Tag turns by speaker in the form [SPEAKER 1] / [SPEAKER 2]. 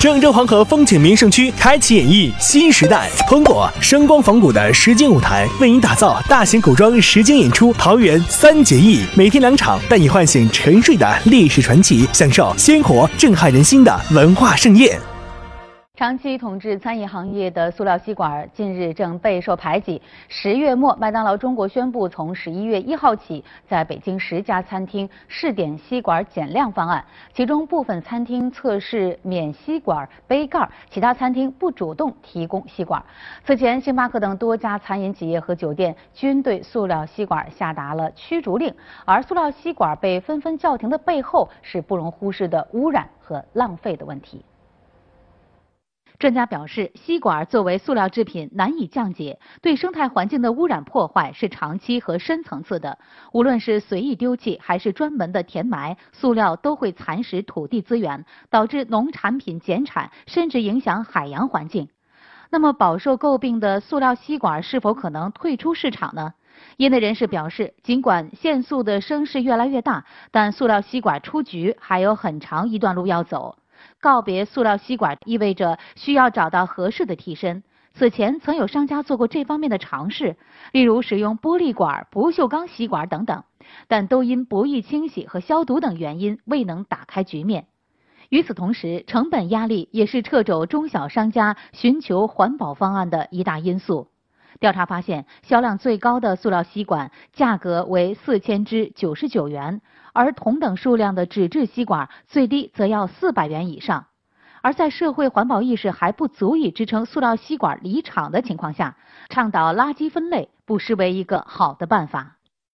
[SPEAKER 1] 郑州黄河风景名胜区开启演绎新时代，通过声光仿古的实景舞台，为您打造大型古装实景演出《桃园三结义》，每天两场，带你唤醒沉睡的历史传奇，享受鲜活震撼人心的文化盛宴。
[SPEAKER 2] 长期统治餐饮行业的塑料吸管近日正备受排挤。十月末，麦当劳中国宣布，从十一月一号起，在北京十家餐厅试点吸管减量方案，其中部分餐厅测试免吸管杯盖，其他餐厅不主动提供吸管。此前，星巴克等多家餐饮企业和酒店均对塑料吸管下达了驱逐令，而塑料吸管被纷纷叫停的背后，是不容忽视的污染和浪费的问题。专家表示，吸管作为塑料制品难以降解，对生态环境的污染破坏是长期和深层次的。无论是随意丢弃还是专门的填埋，塑料都会蚕食土地资源，导致农产品减产，甚至影响海洋环境。那么，饱受诟病的塑料吸管是否可能退出市场呢？业内人士表示，尽管限塑的声势越来越大，但塑料吸管出局还有很长一段路要走。告别塑料吸管意味着需要找到合适的替身。此前曾有商家做过这方面的尝试，例如使用玻璃管、不锈钢吸管等等，但都因不易清洗和消毒等原因未能打开局面。与此同时，成本压力也是掣肘中小商家寻求环保方案的一大因素。调查发现，销量最高的塑料吸管价格为四千支九十九元，而同等数量的纸质吸管最低则要四百元以上。而在社会环保意识还不足以支撑塑料吸管离场的情况下，倡导垃圾分类不失为一个好的办法。